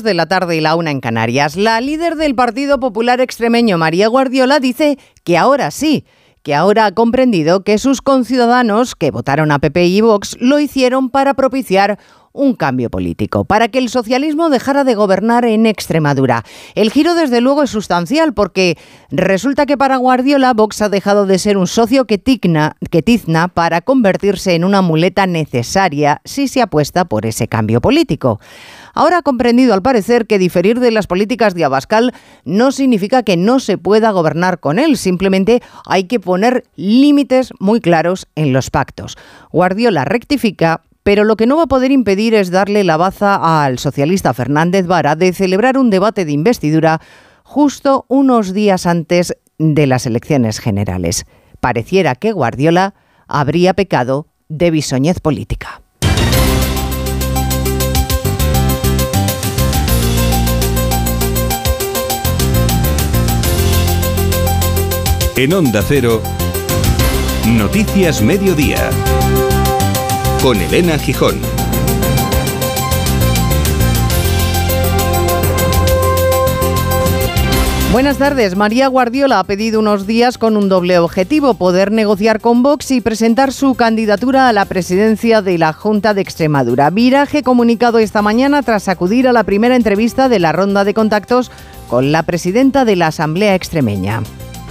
de la tarde y la una en Canarias. La líder del Partido Popular Extremeño, María Guardiola, dice que ahora sí, que ahora ha comprendido que sus conciudadanos que votaron a PP y Vox lo hicieron para propiciar un cambio político, para que el socialismo dejara de gobernar en Extremadura. El giro, desde luego, es sustancial porque resulta que para Guardiola Vox ha dejado de ser un socio que, que tizna para convertirse en una muleta necesaria si se apuesta por ese cambio político. Ahora ha comprendido, al parecer, que diferir de las políticas de Abascal no significa que no se pueda gobernar con él, simplemente hay que poner límites muy claros en los pactos. Guardiola rectifica pero lo que no va a poder impedir es darle la baza al socialista Fernández Vara de celebrar un debate de investidura justo unos días antes de las elecciones generales. Pareciera que Guardiola habría pecado de bisoñez política. En Onda Cero, Noticias Mediodía con Elena Gijón. Buenas tardes. María Guardiola ha pedido unos días con un doble objetivo, poder negociar con Vox y presentar su candidatura a la presidencia de la Junta de Extremadura. Viraje comunicado esta mañana tras acudir a la primera entrevista de la ronda de contactos con la presidenta de la Asamblea Extremeña.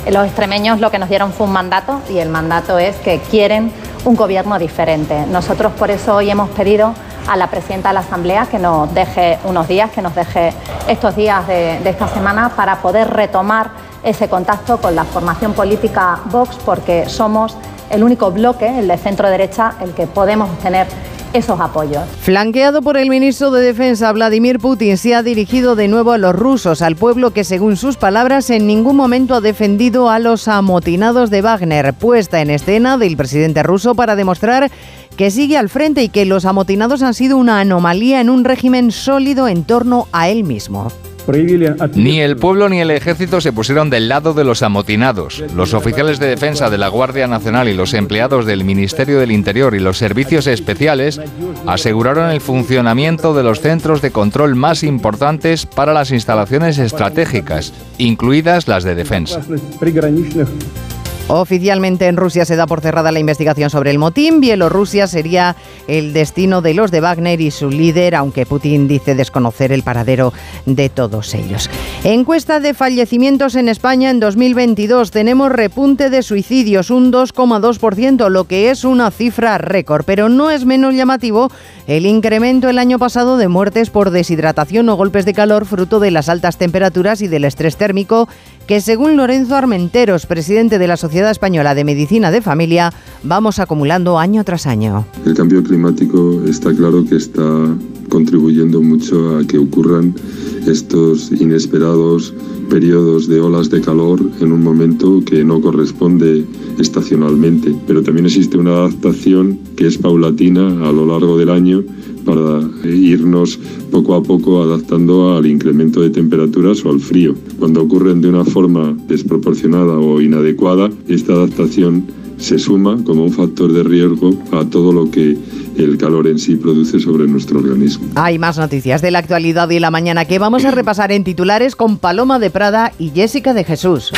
Los extremeños lo que nos dieron fue un mandato y el mandato es que quieren un gobierno diferente. Nosotros por eso hoy hemos pedido a la presidenta de la Asamblea que nos deje unos días, que nos deje estos días de, esta semana para poder retomar ese contacto con la formación política Vox, porque somos el único bloque, el de centro derecha, el que podemos tener esos apoyos. Flanqueado por el ministro de Defensa Vladimir Putin, se ha dirigido de nuevo a los rusos, al pueblo que según sus palabras en ningún momento ha defendido a los amotinados de Wagner, puesta en escena del presidente ruso para demostrar que sigue al frente y que los amotinados han sido una anomalía en un régimen sólido en torno a él mismo. Ni el pueblo ni el ejército se pusieron del lado de los amotinados. Los oficiales de defensa de la Guardia Nacional y los empleados del Ministerio del Interior y los servicios especiales aseguraron el funcionamiento de los centros de control más importantes para las instalaciones estratégicas, incluidas las de defensa. Oficialmente en Rusia se da por cerrada la investigación sobre el motín. Bielorrusia sería el destino de los de Wagner y su líder, aunque Putin dice desconocer el paradero de todos ellos. Encuesta de fallecimientos en España en 2022. Tenemos repunte de suicidios, un 2,2%, lo que es una cifra récord, pero no es menos llamativo el incremento el año pasado de muertes por deshidratación o golpes de calor fruto de las altas temperaturas y del estrés térmico que según Lorenzo Armenteros, presidente de la Sociedad Española de Medicina de Familia, vamos acumulando año tras año. El cambio climático está claro que está contribuyendo mucho a que ocurran estos inesperados periodos de olas de calor en un momento que no corresponde estacionalmente. Pero también existe una adaptación que es paulatina a lo largo del año para irnos poco a poco adaptando al incremento de temperaturas o al frío. Cuando ocurren de una forma desproporcionada o inadecuada, esta adaptación se suma como un factor de riesgo a todo lo que el calor en sí produce sobre nuestro organismo. Hay más noticias de la actualidad y la mañana que vamos a repasar en titulares con Paloma de Prada y Jessica de Jesús.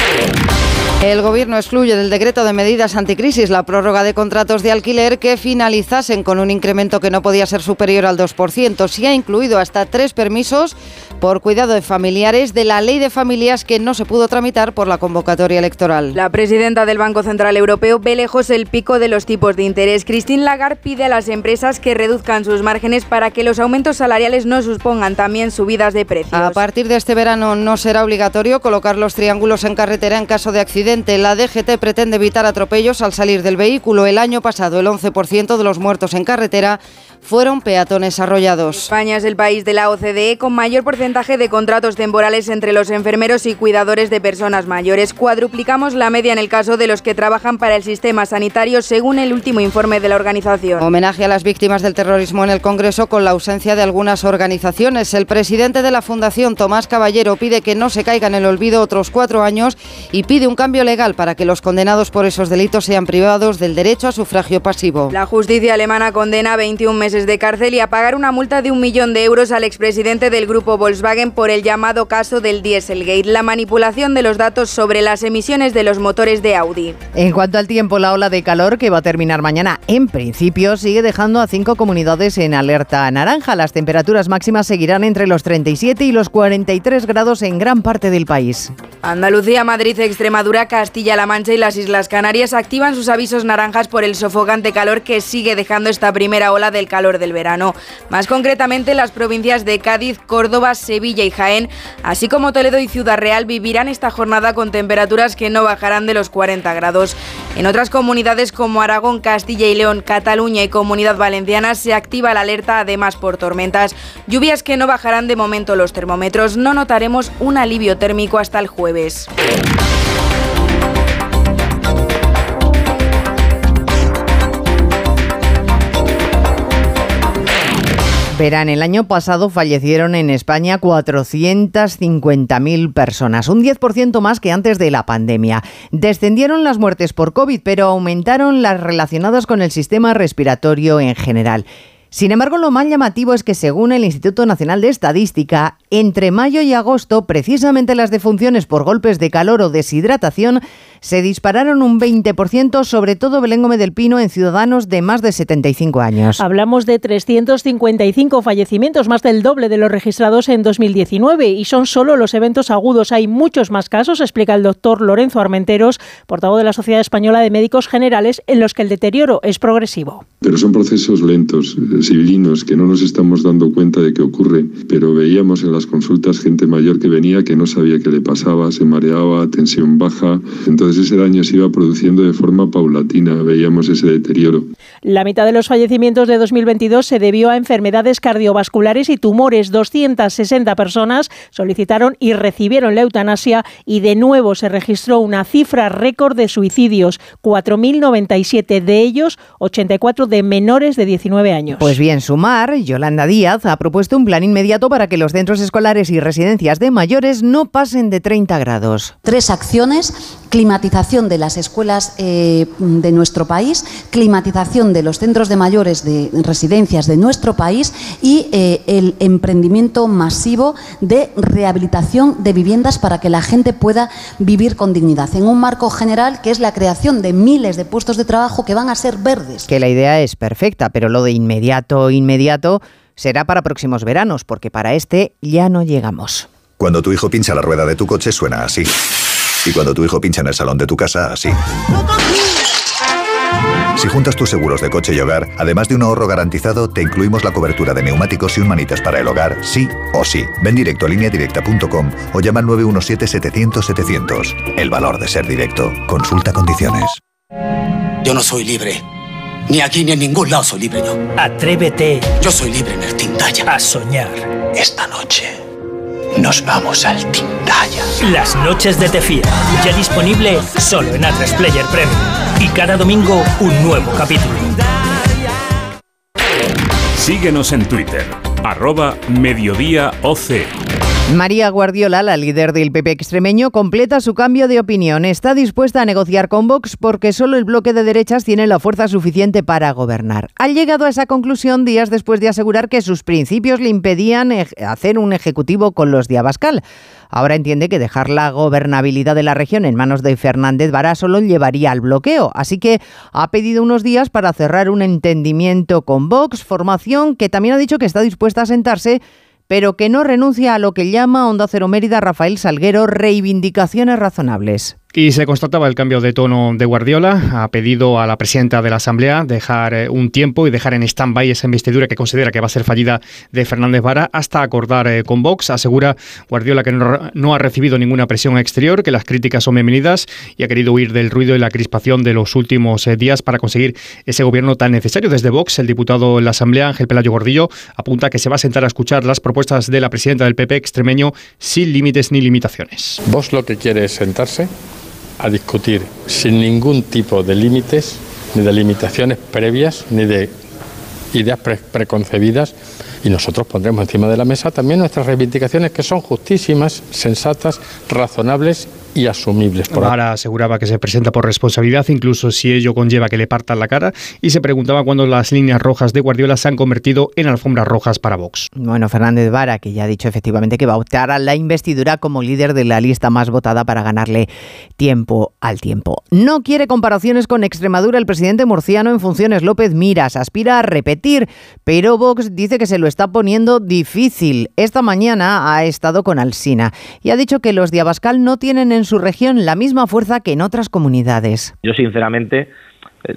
El Gobierno excluye del decreto de medidas anticrisis la prórroga de contratos de alquiler que finalizasen con un incremento que no podía ser superior al 2%. Se ha incluido hasta tres permisos por cuidado de familiares de la ley de familias que no se pudo tramitar por la convocatoria electoral. La presidenta del Banco Central Europeo ve lejos el pico de los tipos de interés. Christine Lagarde pide a las empresas que reduzcan sus márgenes para que los aumentos salariales no supongan también subidas de precios. A partir de este verano no será obligatorio colocar los triángulos en carretera en caso de accidente la DGT pretende evitar atropellos al salir del vehículo. El año pasado, el 11% de los muertos en carretera fueron peatones arrollados. España es el país de la OCDE con mayor porcentaje de contratos temporales entre los enfermeros y cuidadores de personas mayores. Cuadruplicamos la media en el caso de los que trabajan para el sistema sanitario, según el último informe de la organización. Homenaje a las víctimas del terrorismo en el Congreso con la ausencia de algunas organizaciones. El presidente de la Fundación, Tomás Caballero, pide que no se caiga en el olvido otros cuatro años y pide un cambio legal para que los condenados por esos delitos sean privados del derecho a sufragio pasivo. La justicia alemana condena 21 meses meses de cárcel y a pagar una multa de un millón de euros al expresidente del grupo Volkswagen por el llamado caso del Dieselgate, la manipulación de los datos sobre las emisiones de los motores de Audi. En cuanto al tiempo, la ola de calor que va a terminar mañana, en principio, sigue dejando a cinco comunidades en alerta naranja. Las temperaturas máximas seguirán entre los 37 y los 43 grados en gran parte del país. Andalucía, Madrid, Extremadura, Castilla-La Mancha y las Islas Canarias activan sus avisos naranjas por el sofocante calor que sigue dejando esta primera ola del calor del verano. Más concretamente, las provincias de Cádiz, Córdoba, Sevilla y Jaén, así como Toledo y Ciudad Real, vivirán esta jornada con temperaturas que no bajarán de los 40 grados. En otras comunidades como Aragón, Castilla y León, Cataluña y Comunidad Valenciana se activa la alerta además por tormentas. Lluvias que no bajarán de momento los termómetros. No notaremos un alivio térmico hasta el jueves. Verán, el año pasado fallecieron en España 450.000 personas, un 10% más que antes de la pandemia. Descendieron las muertes por COVID, pero aumentaron las relacionadas con el sistema respiratorio en general. Sin embargo, lo más llamativo es que según el Instituto Nacional de Estadística, entre mayo y agosto, precisamente las defunciones por golpes de calor o deshidratación se dispararon un 20%, sobre todo Belén Gómez del Pino, en ciudadanos de más de 75 años. Hablamos de 355 fallecimientos, más del doble de los registrados en 2019, y son solo los eventos agudos. Hay muchos más casos, explica el doctor Lorenzo Armenteros, portavoz de la Sociedad Española de Médicos Generales, en los que el deterioro es progresivo. Pero son procesos lentos civilinos que no nos estamos dando cuenta de que ocurre, pero veíamos en las consultas gente mayor que venía que no sabía qué le pasaba, se mareaba, tensión baja, entonces ese daño se iba produciendo de forma paulatina, veíamos ese deterioro. La mitad de los fallecimientos de 2022 se debió a enfermedades cardiovasculares y tumores. 260 personas solicitaron y recibieron la eutanasia y de nuevo se registró una cifra récord de suicidios, 4.097 de ellos, 84 de menores de 19 años. Pues bien, Sumar, Yolanda Díaz, ha propuesto un plan inmediato para que los centros escolares y residencias de mayores no pasen de 30 grados. Tres acciones, climatización de las escuelas eh, de nuestro país, climatización de los centros de mayores de residencias de nuestro país y eh, el emprendimiento masivo de rehabilitación de viviendas para que la gente pueda vivir con dignidad, en un marco general que es la creación de miles de puestos de trabajo que van a ser verdes. Que la idea es perfecta, pero lo de inmediato, inmediato, será para próximos veranos, porque para este ya no llegamos. Cuando tu hijo pincha la rueda de tu coche suena así. Y cuando tu hijo pincha en el salón de tu casa, así. Si juntas tus seguros de coche y hogar, además de un ahorro garantizado, te incluimos la cobertura de neumáticos y un manitas para el hogar, sí o sí. Ven directo a lineadirecta.com o llama al 917-700-700. El valor de ser directo. Consulta condiciones. Yo no soy libre. Ni aquí ni en ningún lado soy libre yo. Atrévete. Yo soy libre en el Tintaya. A soñar. Esta noche nos vamos al Tintaya. Las noches de Tefía. Ya disponible solo en A3 Player Premium. Y cada domingo un nuevo capítulo. Síguenos en Twitter. Arroba Mediodía OC. María Guardiola, la líder del PP extremeño, completa su cambio de opinión. Está dispuesta a negociar con Vox porque solo el bloque de derechas tiene la fuerza suficiente para gobernar. Ha llegado a esa conclusión días después de asegurar que sus principios le impedían hacer un ejecutivo con los de Abascal. Ahora entiende que dejar la gobernabilidad de la región en manos de Fernández Vara solo llevaría al bloqueo, así que ha pedido unos días para cerrar un entendimiento con Vox, formación que también ha dicho que está dispuesta a sentarse pero que no renuncia a lo que llama Onda Cero Mérida Rafael Salguero reivindicaciones razonables. Y se constataba el cambio de tono de Guardiola. Ha pedido a la presidenta de la Asamblea dejar eh, un tiempo y dejar en stand-by esa investidura que considera que va a ser fallida de Fernández Vara hasta acordar eh, con Vox. Asegura Guardiola que no, ha recibido ninguna presión exterior, que las críticas son bienvenidas y ha querido huir del ruido y la crispación de los últimos eh, días para conseguir ese gobierno tan necesario. Desde Vox, el diputado en la Asamblea, Ángel Pelayo Gordillo, apunta que se va a sentar a escuchar las propuestas de la presidenta del PP extremeño sin límites ni limitaciones. Vox lo que quiere es sentarse a discutir sin ningún tipo de límites, ni de limitaciones previas, ni de ideas preconcebidas. Y nosotros pondremos encima de la mesa también nuestras reivindicaciones que son justísimas, sensatas, razonables y asumibles. Por Ahora aseguraba que se presenta por responsabilidad, incluso si ello conlleva que le partan la cara, y se preguntaba cuándo las líneas rojas de Guardiola se han convertido en alfombras rojas para Vox. Bueno, Fernández Vara, que ya ha dicho efectivamente que va a optar a la investidura como líder de la lista más votada para ganarle tiempo al tiempo. No quiere comparaciones con Extremadura. El presidente murciano en funciones López Miras aspira a repetir, pero Vox dice que se lo está poniendo difícil. Esta mañana ha estado con Alsina y ha dicho que los de Abascal no tienen en su región la misma fuerza que en otras comunidades. Yo sinceramente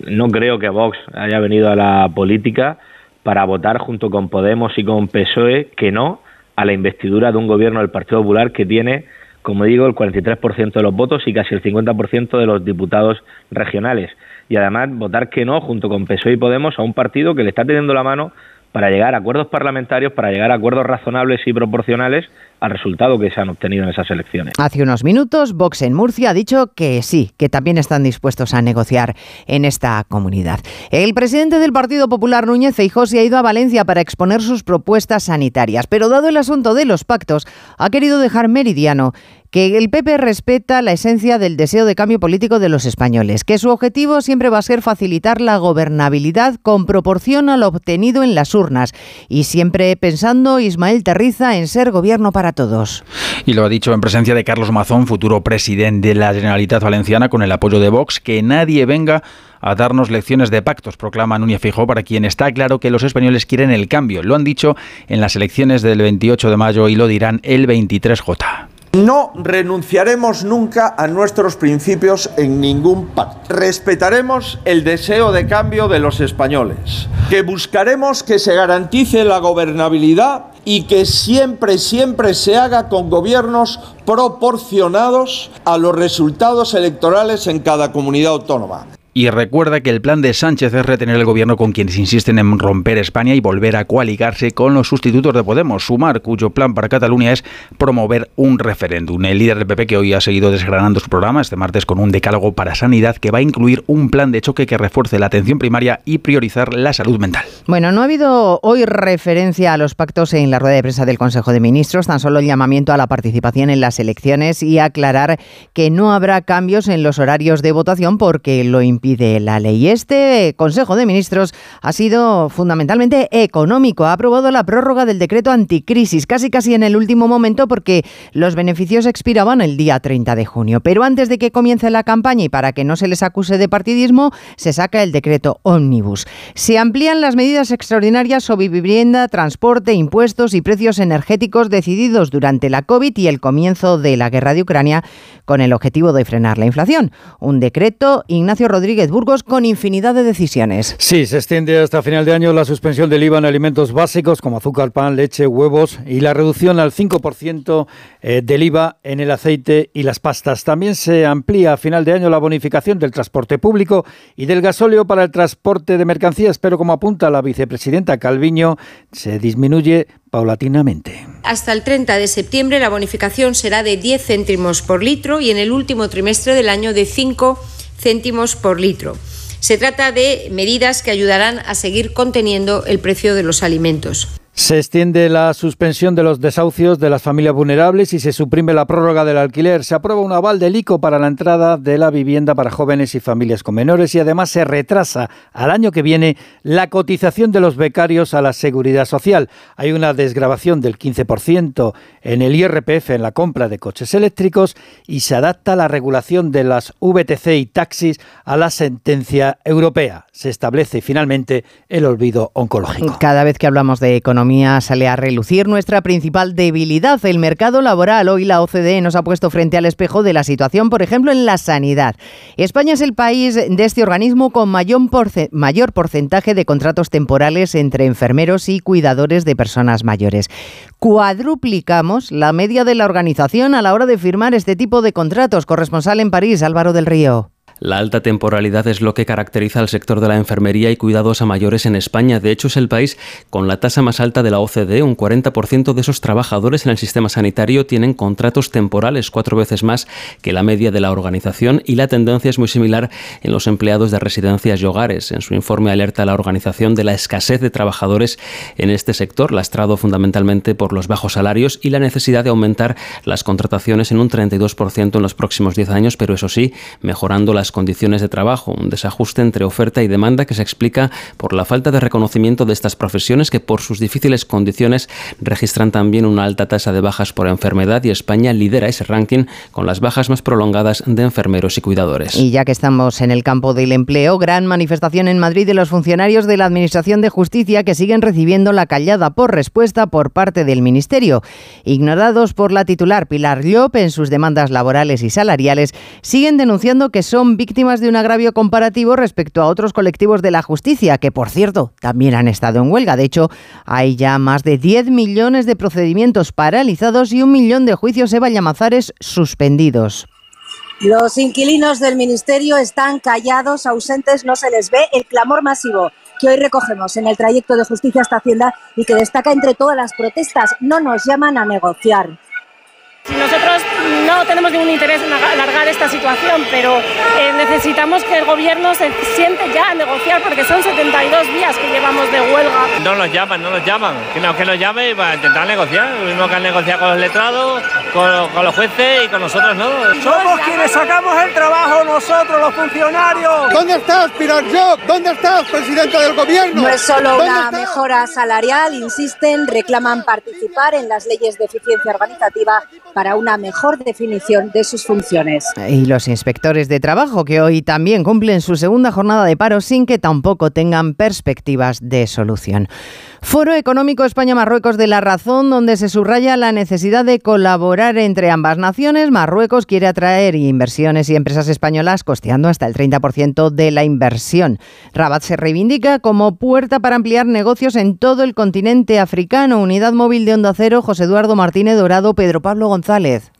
no creo que Vox haya venido a la política para votar junto con Podemos y con PSOE que no a la investidura de un gobierno del Partido Popular que tiene, como digo, el 43% de los votos y casi el 50% de los diputados regionales. Y además votar que no junto con PSOE y Podemos a un partido que le está teniendo la mano para llegar a acuerdos parlamentarios, para llegar a acuerdos razonables y proporcionales al resultado que se han obtenido en esas elecciones. Hace unos minutos, Vox en Murcia ha dicho que sí, que también están dispuestos a negociar en esta comunidad. El presidente del Partido Popular, Núñez Feijóo, se ha ido a Valencia para exponer sus propuestas sanitarias, pero dado el asunto de los pactos, ha querido dejar meridiano que el PP respeta la esencia del deseo de cambio político de los españoles, que su objetivo siempre va a ser facilitar la gobernabilidad con proporción a lo obtenido en las urnas y siempre pensando Ismael Terriza en ser gobierno para todos. Y lo ha dicho en presencia de Carlos Mazón, futuro presidente de la Generalitat Valenciana, con el apoyo de Vox, que nadie venga a darnos lecciones de pactos, proclama Núñez Fijó, para quien está claro que los españoles quieren el cambio. Lo han dicho en las elecciones del 28 de mayo y lo dirán el 23J. No renunciaremos nunca a nuestros principios en ningún pacto. Respetaremos el deseo de cambio de los españoles, que buscaremos que se garantice la gobernabilidad y que siempre, siempre se haga con gobiernos proporcionados a los resultados electorales en cada comunidad autónoma y recuerda que el plan de Sánchez es retener el gobierno con quienes insisten en romper España y volver a coaligarse con los sustitutos de Podemos, Sumar, cuyo plan para Cataluña es promover un referéndum. El líder del PP que hoy ha seguido desgranando su programa este martes con un decálogo para sanidad que va a incluir un plan de choque que refuerce la atención primaria y priorizar la salud mental. Bueno, no ha habido hoy referencia a los pactos en la rueda de prensa del Consejo de Ministros, tan solo el llamamiento a la participación en las elecciones y aclarar que no habrá cambios en los horarios de votación porque lo impide de la ley. Este Consejo de Ministros ha sido fundamentalmente económico. Ha aprobado la prórroga del decreto anticrisis, casi casi en el último momento porque los beneficios expiraban el día 30 de junio. Pero antes de que comience la campaña y para que no se les acuse de partidismo, se saca el decreto ómnibus. Se amplían las medidas extraordinarias sobre vivienda, transporte, impuestos y precios energéticos decididos durante la COVID y el comienzo de la guerra de Ucrania con el objetivo de frenar la inflación. Un decreto, Ignacio Rodríguez Burgos con infinidad de decisiones. Sí, se extiende hasta final de año la suspensión del IVA en alimentos básicos como azúcar, pan, leche, huevos y la reducción al 5% eh, del IVA en el aceite y las pastas. También se amplía a final de año la bonificación del transporte público y del gasóleo para el transporte de mercancías, pero como apunta la vicepresidenta Calviño, se disminuye paulatinamente. Hasta el 30 de septiembre la bonificación será de 10 céntimos por litro y en el último trimestre del año de 5 céntimos por litro. Se trata de medidas que ayudarán a seguir conteniendo el precio de los alimentos. Se extiende la suspensión de los desahucios de las familias vulnerables y se suprime la prórroga del alquiler. Se aprueba un aval del ICO para la entrada de la vivienda para jóvenes y familias con menores y además se retrasa al año que viene la cotización de los becarios a la seguridad social. Hay una desgrabación del 15% en el IRPF en la compra de coches eléctricos y se adapta la regulación de las VTC y taxis a la sentencia europea. Se establece finalmente el olvido oncológico. Cada vez que hablamos de economía sale a relucir nuestra principal debilidad, el mercado laboral. Hoy la OCDE nos ha puesto frente al espejo de la situación, por ejemplo, en la sanidad. España es el país de este organismo con mayor, mayor porcentaje de contratos temporales entre enfermeros y cuidadores de personas mayores. Cuadruplicamos la media de la organización a la hora de firmar este tipo de contratos. Corresponsal en París, Álvaro del Río. La alta temporalidad es lo que caracteriza al sector de la enfermería y cuidados a mayores en España. De hecho, es el país con la tasa más alta de la OCDE. Un 40% de esos trabajadores en el sistema sanitario tienen contratos temporales, cuatro veces más que la media de la organización, y la tendencia es muy similar en los empleados de residencias y hogares. En su informe alerta la organización de la escasez de trabajadores en este sector, lastrado fundamentalmente por los bajos salarios y la necesidad de aumentar las contrataciones en un 32% en los próximos 10 años, pero eso sí, mejorando las condiciones de trabajo, un desajuste entre oferta y demanda que se explica por la falta de reconocimiento de estas profesiones que por sus difíciles condiciones registran también una alta tasa de bajas por enfermedad y España lidera ese ranking con las bajas más prolongadas de enfermeros y cuidadores. Y ya que estamos en el campo del empleo, gran manifestación en Madrid de los funcionarios de la Administración de Justicia que siguen recibiendo la callada por respuesta por parte del Ministerio. Ignorados por la titular Pilar Llop en sus demandas laborales y salariales, siguen denunciando que son víctimas de un agravio comparativo respecto a otros colectivos de la justicia, que por cierto también han estado en huelga. De hecho, hay ya más de 10 millones de procedimientos paralizados y un millón de juicios Eva Llamazares suspendidos. Los inquilinos del Ministerio están callados, ausentes, no se les ve el clamor masivo que hoy recogemos en el trayecto de justicia hasta Hacienda y que destaca entre todas las protestas. No nos llaman a negociar. Nosotros no tenemos ningún interés en alargar esta situación, pero eh, necesitamos que el gobierno se siente ya a negociar porque son 72 días que llevamos de huelga. No nos llaman, no nos llaman. Que nos, que nos llame para intentar negociar. Lo mismo que han negociado con los letrados, con, con los jueces y con nosotros no. Somos quienes sacamos el trabajo nosotros, los funcionarios. ¿Dónde estás, Pilar Job? ¿Dónde estás, presidente del gobierno? No es solo una mejora salarial, insisten, reclaman participar en las leyes de eficiencia organizativa para una mejor definición de sus funciones. Y los inspectores de trabajo que hoy también cumplen su segunda jornada de paro sin que tampoco tengan perspectivas de solución. Foro Económico España-Marruecos de la Razón, donde se subraya la necesidad de colaborar entre ambas naciones. Marruecos quiere atraer inversiones y empresas españolas costeando hasta el 30% de la inversión. Rabat se reivindica como puerta para ampliar negocios en todo el continente africano. Unidad móvil de Onda Cero, José Eduardo Martínez Dorado, Pedro Pablo González.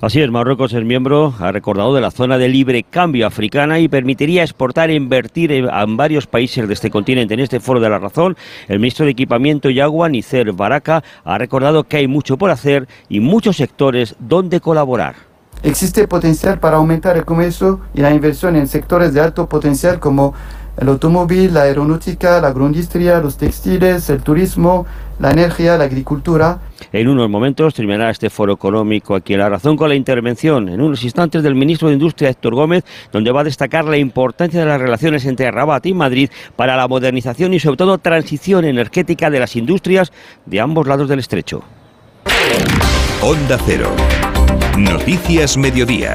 Así es, Marruecos es miembro, ha recordado, de la zona de libre cambio africana y permitiría exportar e invertir en, varios países de este continente. En este foro de la razón, el ministro de Equipamiento y Agua, Nicer Baraka, ha recordado que hay mucho por hacer y muchos sectores donde colaborar. Existe potencial para aumentar el comercio y la inversión en sectores de alto potencial como el automóvil, la aeronáutica, la agroindustria, los textiles, el turismo, la energía, la agricultura. En unos momentos terminará este foro económico aquí en La Razón con la intervención en unos instantes del ministro de Industria Héctor Gómez, donde va a destacar la importancia de las relaciones entre Rabat y Madrid para la modernización y sobre todo transición energética de las industrias de ambos lados del estrecho. Onda Cero. Noticias Mediodía.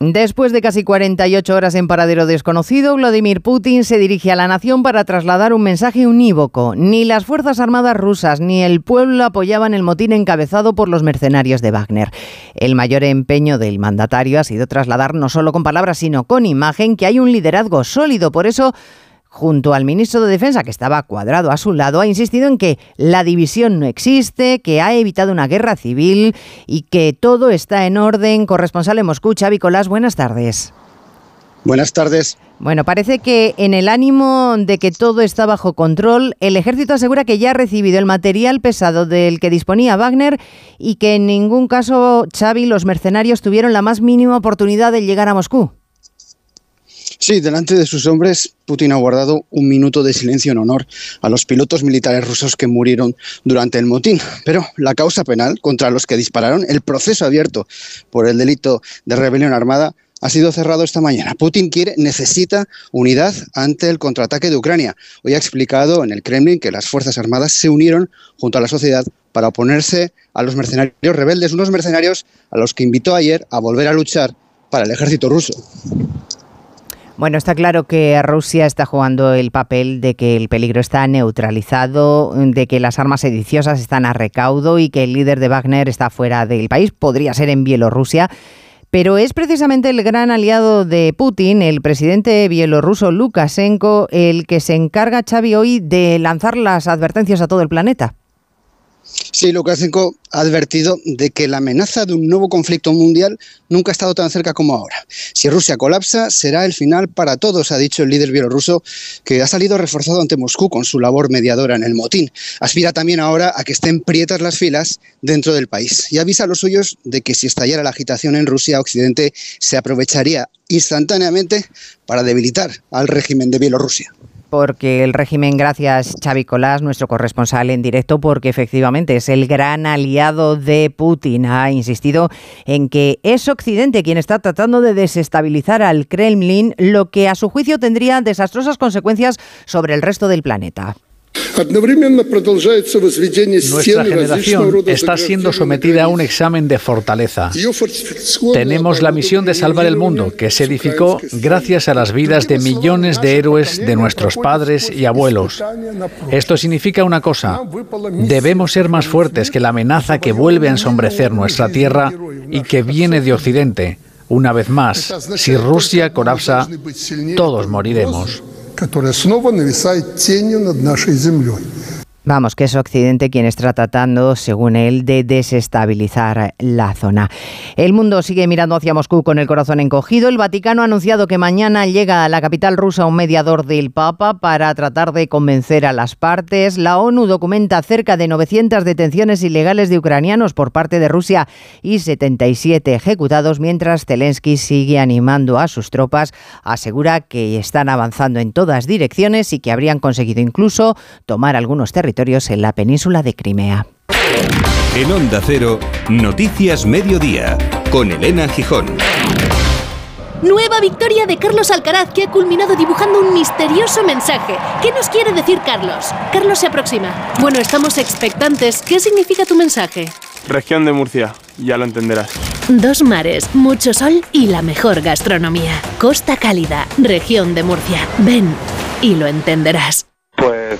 Después de casi 48 horas en paradero desconocido, Vladimir Putin se dirige a la nación para trasladar un mensaje unívoco. Ni las Fuerzas Armadas rusas ni el pueblo apoyaban el motín encabezado por los mercenarios de Wagner. El mayor empeño del mandatario ha sido trasladar no solo con palabras, sino con imagen que hay un liderazgo sólido. Por eso junto al ministro de Defensa, que estaba cuadrado a su lado, ha insistido en que la división no existe, que ha evitado una guerra civil y que todo está en orden. Corresponsal en Moscú, Xavi Colás, buenas tardes. Buenas tardes. Bueno, parece que en el ánimo de que todo está bajo control, el ejército asegura que ya ha recibido el material pesado del que disponía Wagner y que en ningún caso, Xavi, los mercenarios tuvieron la más mínima oportunidad de llegar a Moscú. Sí, delante de sus hombres, Putin ha guardado un minuto de silencio en honor a los pilotos militares rusos que murieron durante el motín. Pero la causa penal contra los que dispararon, el proceso abierto por el delito de rebelión armada, ha sido cerrado esta mañana. Putin quiere, necesita unidad ante el contraataque de Ucrania. Hoy ha explicado en el Kremlin que las Fuerzas Armadas se unieron junto a la sociedad para oponerse a los mercenarios rebeldes, unos mercenarios a los que invitó ayer a volver a luchar para el ejército ruso. Bueno, está claro que Rusia está jugando el papel de que el peligro está neutralizado, de que las armas sediciosas están a recaudo y que el líder de Wagner está fuera del país. Podría ser en Bielorrusia. Pero es precisamente el gran aliado de Putin, el presidente bielorruso Lukashenko, el que se encarga, Xavi, hoy de lanzar las advertencias a todo el planeta. Sí, Lukashenko ha advertido de que la amenaza de un nuevo conflicto mundial nunca ha estado tan cerca como ahora. Si Rusia colapsa, será el final para todos, ha dicho el líder bielorruso, que ha salido reforzado ante Moscú con su labor mediadora en el motín. Aspira también ahora a que estén prietas las filas dentro del país y avisa a los suyos de que si estallara la agitación en Rusia, Occidente se aprovecharía instantáneamente para debilitar al régimen de Bielorrusia porque el régimen, gracias Xavi Colás, nuestro corresponsal en directo, porque efectivamente es el gran aliado de Putin. Ha insistido en que es Occidente quien está tratando de desestabilizar al Kremlin, lo que a su juicio tendría desastrosas consecuencias sobre el resto del planeta. Nuestra generación está siendo sometida a un examen de fortaleza. Tenemos la misión de salvar el mundo, que se edificó gracias a las vidas de millones de héroes de nuestros padres y abuelos. Esto significa una cosa, debemos ser más fuertes que la amenaza que vuelve a ensombrecer nuestra tierra y que viene de Occidente. Una vez más, si Rusia colapsa, todos moriremos. которая снова нависает тенью над нашей землей. Vamos, que es Occidente quien está tratando, según él, de desestabilizar la zona. El mundo sigue mirando hacia Moscú con el corazón encogido. El Vaticano ha anunciado que mañana llega a la capital rusa un mediador del Papa para tratar de convencer a las partes. La ONU documenta cerca de 900 detenciones ilegales de ucranianos por parte de Rusia y 77 ejecutados, mientras Zelensky sigue animando a sus tropas. Asegura que están avanzando en todas direcciones y que habrían conseguido incluso tomar algunos territorios en la península de Crimea. En Onda Cero, Noticias Mediodía, con Elena Gijón. Nueva victoria de Carlos Alcaraz que ha culminado dibujando un misterioso mensaje. ¿Qué nos quiere decir Carlos? Carlos se aproxima. Bueno, estamos expectantes. ¿Qué significa tu mensaje? Región de Murcia, ya lo entenderás. Dos mares, mucho sol y la mejor gastronomía. Costa Cálida, región de Murcia. Ven y lo entenderás.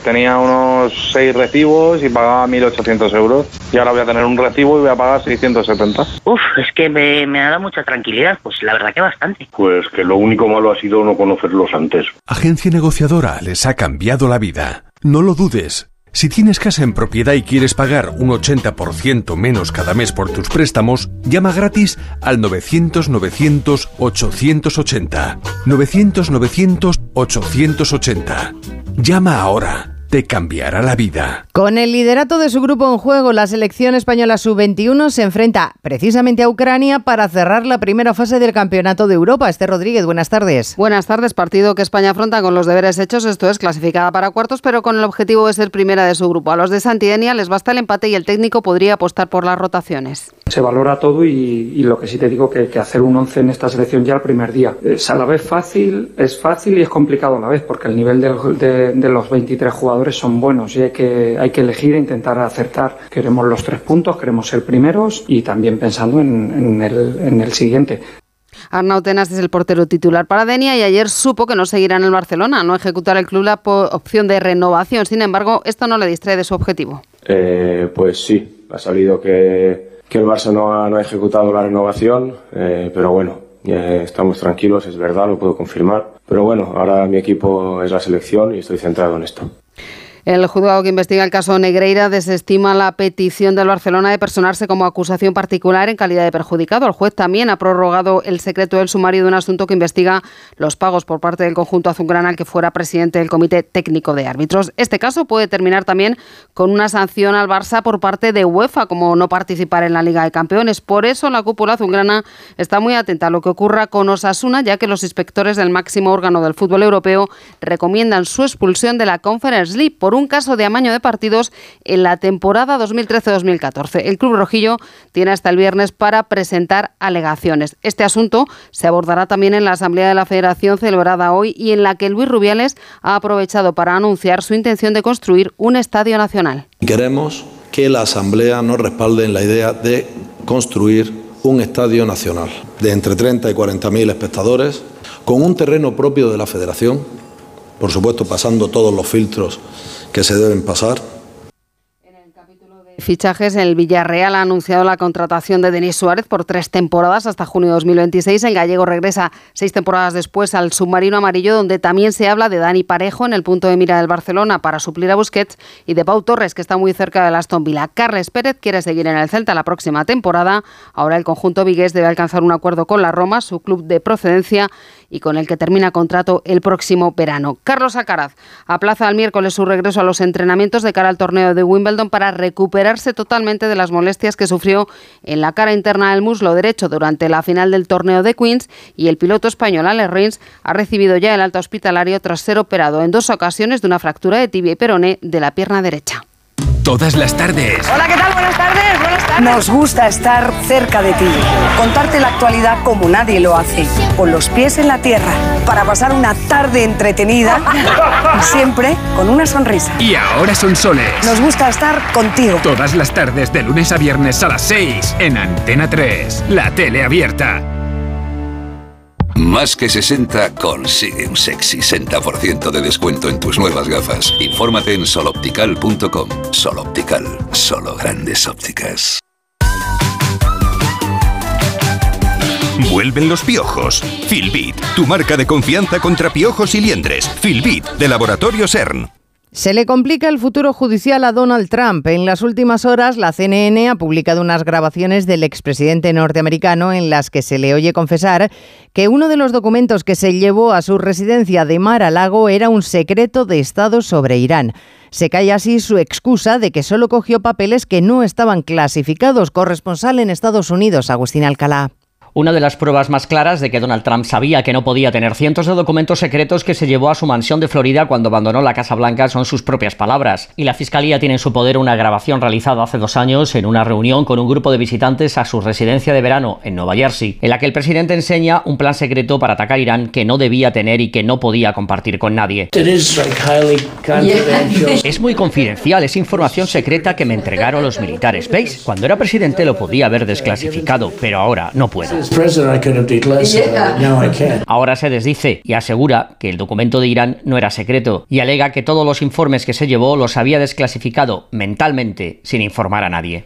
Tenía unos seis recibos y pagaba 1.800 euros. Y ahora voy a tener un recibo y voy a pagar 670. Uf, es que me, me ha dado mucha tranquilidad. Pues la verdad que bastante. Pues que lo único malo ha sido no conocerlos antes. Agencia negociadora les ha cambiado la vida. No lo dudes. Si tienes casa en propiedad y quieres pagar un 80% menos cada mes por tus préstamos, llama gratis al 900-900-880. 900-900-880. Llama ahora te cambiará la vida. Con el liderato de su grupo en juego, la selección española sub-21 se enfrenta precisamente a Ucrania para cerrar la primera fase del Campeonato de Europa. Este Rodríguez, buenas tardes. Buenas tardes, partido que España afronta con los deberes hechos, esto es clasificada para cuartos, pero con el objetivo de ser primera de su grupo. A los de Santidenia les basta el empate y el técnico podría apostar por las rotaciones. Se valora todo y, lo que sí te digo que, que hacer un 11 en esta selección ya el primer día. Es a la vez fácil, es fácil y es complicado a la vez, porque el nivel de, de los 23 jugadores son buenos y hay que, hay que elegir e intentar acertar. Queremos los tres puntos, queremos ser primeros y también pensando en, el, en el siguiente. Arnau Tenas es el portero titular para Denia y ayer supo que no seguirá en el Barcelona, no ejecutar el club la opción de renovación. Sin embargo, esto no le distrae de su objetivo. Eh, pues sí, ha salido que, que el Barça no ha, no ha, ejecutado la renovación, eh, pero bueno, estamos tranquilos, es verdad, lo puedo confirmar. Pero bueno, ahora mi equipo es la selección y estoy centrado en esto. El juzgado que investiga el caso Negreira desestima la petición del Barcelona de personarse como acusación particular en calidad de perjudicado. El juez también ha prorrogado el secreto del sumario de un asunto que investiga los pagos por parte del conjunto azulgrana al que fuera presidente del Comité Técnico de Árbitros. Este caso puede terminar también con una sanción al Barça por parte de UEFA, como no participar en la Liga de Campeones. Por eso la cúpula azulgrana está muy atenta a lo que ocurra con Osasuna, ya que los inspectores del máximo órgano del fútbol europeo recomiendan su expulsión de la Conference League por un caso de amaño de partidos en la temporada 2013-2014. El Club Rojillo tiene hasta el viernes para presentar alegaciones. Este asunto se abordará también en la Asamblea de la Federación celebrada hoy y en la que Luis Rubiales ha aprovechado para anunciar su intención de construir un estadio nacional. Queremos que la Asamblea nos respalde en la idea de construir un estadio nacional de entre 30 y 40 mil espectadores, con un terreno propio de la Federación, por supuesto pasando todos los filtros que se deben pasar, Fichajes, el Villarreal ha anunciado la contratación de Denis Suárez por tres temporadas hasta junio de 2026. El gallego regresa seis temporadas después al submarino amarillo, donde también se habla de Dani Parejo en el punto de mira del Barcelona para suplir a Busquets y de Pau Torres, que está muy cerca del Aston Villa. Carles Pérez quiere seguir en el Celta la próxima temporada. Ahora el conjunto vigués debe alcanzar un acuerdo con la Roma, su club de procedencia, y con el que termina contrato el próximo verano. Carlos Acaraz aplaza al miércoles su regreso a los entrenamientos de cara al torneo de Wimbledon para recuperarse totalmente de las molestias que sufrió en la cara interna del muslo derecho durante la final del torneo de Queens y el piloto español Alex Rins ha recibido ya el alta hospitalario tras ser operado en dos ocasiones de una fractura de tibia y peroné de la pierna derecha. Todas las tardes. Hola, ¿qué tal? Buenas tardes. Nos gusta estar cerca de ti, contarte la actualidad como nadie lo hace, con los pies en la tierra, para pasar una tarde entretenida, siempre con una sonrisa. Y ahora son soles. Nos gusta estar contigo. Todas las tardes, de lunes a viernes a las 6, en Antena 3, la tele abierta. Más que 60 consigue un sexy 60% de descuento en tus nuevas gafas. Infórmate en soloptical.com. Soloptical, solo grandes ópticas. Vuelven los piojos. Filbit, tu marca de confianza contra piojos y liendres. Filbit, de Laboratorio CERN. Se le complica el futuro judicial a Donald Trump. En las últimas horas, la CNN ha publicado unas grabaciones del expresidente norteamericano en las que se le oye confesar que uno de los documentos que se llevó a su residencia de Mar-a-Lago era un secreto de Estado sobre Irán. Se cae así su excusa de que solo cogió papeles que no estaban clasificados. Corresponsal en Estados Unidos, Agustín Alcalá. Una de las pruebas más claras de que Donald Trump sabía que no podía tener cientos de documentos secretos que se llevó a su mansión de Florida cuando abandonó la Casa Blanca son sus propias palabras. Y la Fiscalía tiene en su poder una grabación realizada hace dos años en una reunión con un grupo de visitantes a su residencia de verano en Nueva Jersey, en la que el presidente enseña un plan secreto para atacar Irán que no debía tener y que no podía compartir con nadie. Es muy confidencial, es información secreta que me entregaron los militares. ¿Veis? Cuando era presidente lo podía haber desclasificado, pero ahora no puedo. Ahora se desdice y asegura que el documento de Irán no era secreto y alega que todos los informes que se llevó los había desclasificado mentalmente sin informar a nadie.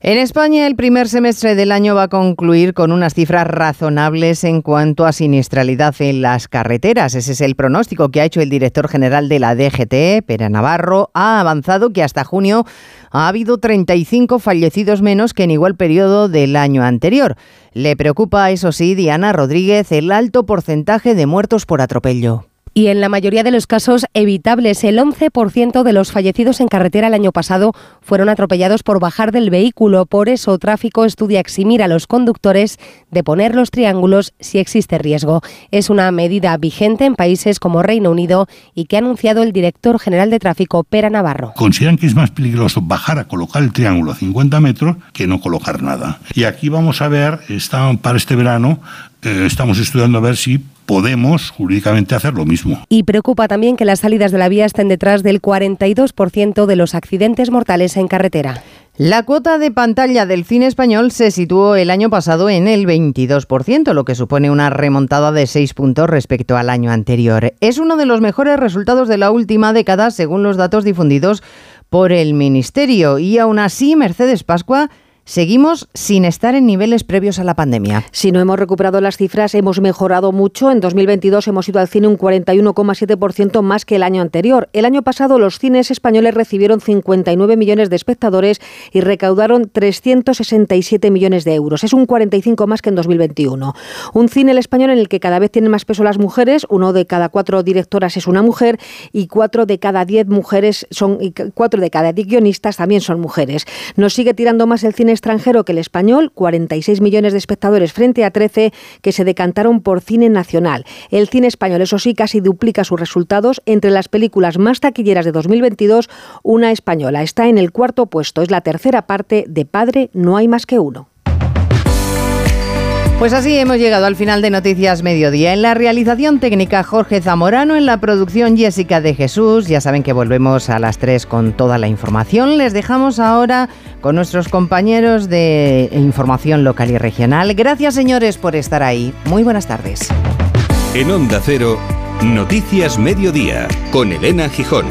En España, el primer semestre del año va a concluir con unas cifras razonables en cuanto a siniestralidad en las carreteras. Ese es el pronóstico que ha hecho el director general de la DGT, Pera Navarro. Ha avanzado que hasta junio ha habido 35 fallecidos menos que en igual periodo del año anterior. Le preocupa, eso sí, Diana Rodríguez, el alto porcentaje de muertos por atropello y en la mayoría de los casos evitables. El 11% de los fallecidos en carretera el año pasado fueron atropellados por bajar del vehículo. Por eso Tráfico estudia eximir a los conductores de poner los triángulos si existe riesgo. Es una medida vigente en países como Reino Unido y que ha anunciado el director general de tráfico, Pera Navarro. Consideran que es más peligroso bajar a colocar el triángulo a 50 metros que no colocar nada. Y aquí vamos a ver, está, para este verano, eh, estamos estudiando a ver si podemos jurídicamente hacer lo mismo. Y preocupa también que las salidas de la vía estén detrás del 42% de los accidentes mortales en carretera. La cuota de pantalla del cine español se situó el año pasado en el 22%, lo que supone una remontada de 6 puntos respecto al año anterior. Es uno de los mejores resultados de la última década, según los datos difundidos por el Ministerio. Y aún así, Mercedes Pascua Seguimos sin estar en niveles previos a la pandemia. Si no hemos recuperado las cifras, hemos mejorado mucho. En 2022 hemos ido al cine un 41,7% más que el año anterior. El año pasado los cines españoles recibieron 59 millones de espectadores y recaudaron 367 millones de euros. Es un 45 más que en 2021. Un cine el español en el que cada vez tienen más peso las mujeres. Uno de cada cuatro directoras es una mujer y cuatro de cada diez mujeres son y cuatro de cada diez guionistas también son mujeres. Nos sigue tirando más el cine extranjero que el español, 46 millones de espectadores frente a 13 que se decantaron por cine nacional. El cine español, eso sí, casi duplica sus resultados. Entre las películas más taquilleras de 2022, una española está en el cuarto puesto. Es la tercera parte de Padre, no hay más que uno. Pues así hemos llegado al final de Noticias Mediodía. En la realización técnica Jorge Zamorano, en la producción Jessica de Jesús. Ya saben que volvemos a las 3 con toda la información. Les dejamos ahora con nuestros compañeros de información local y regional. Gracias señores por estar ahí. Muy buenas tardes. En Onda Cero, Noticias Mediodía, con Elena Gijón.